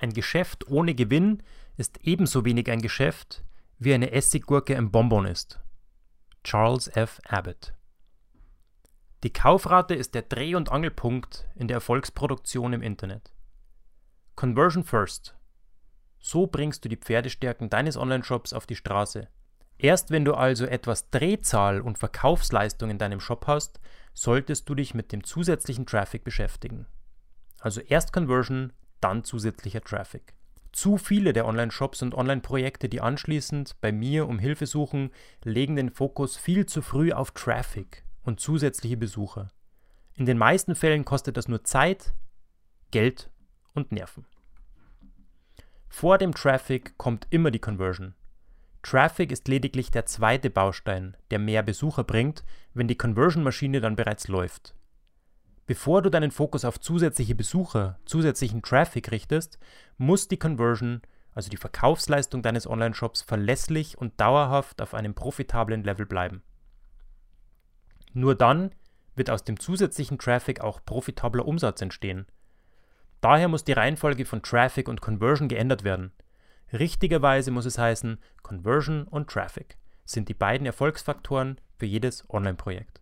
Ein Geschäft ohne Gewinn ist ebenso wenig ein Geschäft, wie eine Essiggurke ein Bonbon ist. Charles F. Abbott Die Kaufrate ist der Dreh- und Angelpunkt in der Erfolgsproduktion im Internet. Conversion First. So bringst du die Pferdestärken deines Online-Shops auf die Straße. Erst wenn du also etwas Drehzahl und Verkaufsleistung in deinem Shop hast, solltest du dich mit dem zusätzlichen Traffic beschäftigen. Also erst Conversion, dann zusätzlicher Traffic. Zu viele der Online-Shops und Online-Projekte, die anschließend bei mir um Hilfe suchen, legen den Fokus viel zu früh auf Traffic und zusätzliche Besucher. In den meisten Fällen kostet das nur Zeit, Geld und Nerven. Vor dem Traffic kommt immer die Conversion. Traffic ist lediglich der zweite Baustein, der mehr Besucher bringt, wenn die Conversion-Maschine dann bereits läuft. Bevor du deinen Fokus auf zusätzliche Besucher, zusätzlichen Traffic richtest, muss die Conversion, also die Verkaufsleistung deines Online-Shops, verlässlich und dauerhaft auf einem profitablen Level bleiben. Nur dann wird aus dem zusätzlichen Traffic auch profitabler Umsatz entstehen. Daher muss die Reihenfolge von Traffic und Conversion geändert werden. Richtigerweise muss es heißen, Conversion und Traffic sind die beiden Erfolgsfaktoren für jedes Online-Projekt.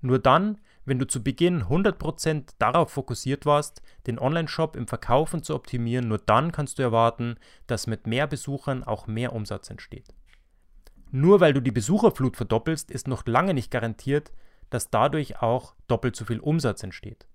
Nur dann wenn du zu Beginn 100% darauf fokussiert warst, den Online-Shop im Verkaufen zu optimieren, nur dann kannst du erwarten, dass mit mehr Besuchern auch mehr Umsatz entsteht. Nur weil du die Besucherflut verdoppelst, ist noch lange nicht garantiert, dass dadurch auch doppelt so viel Umsatz entsteht.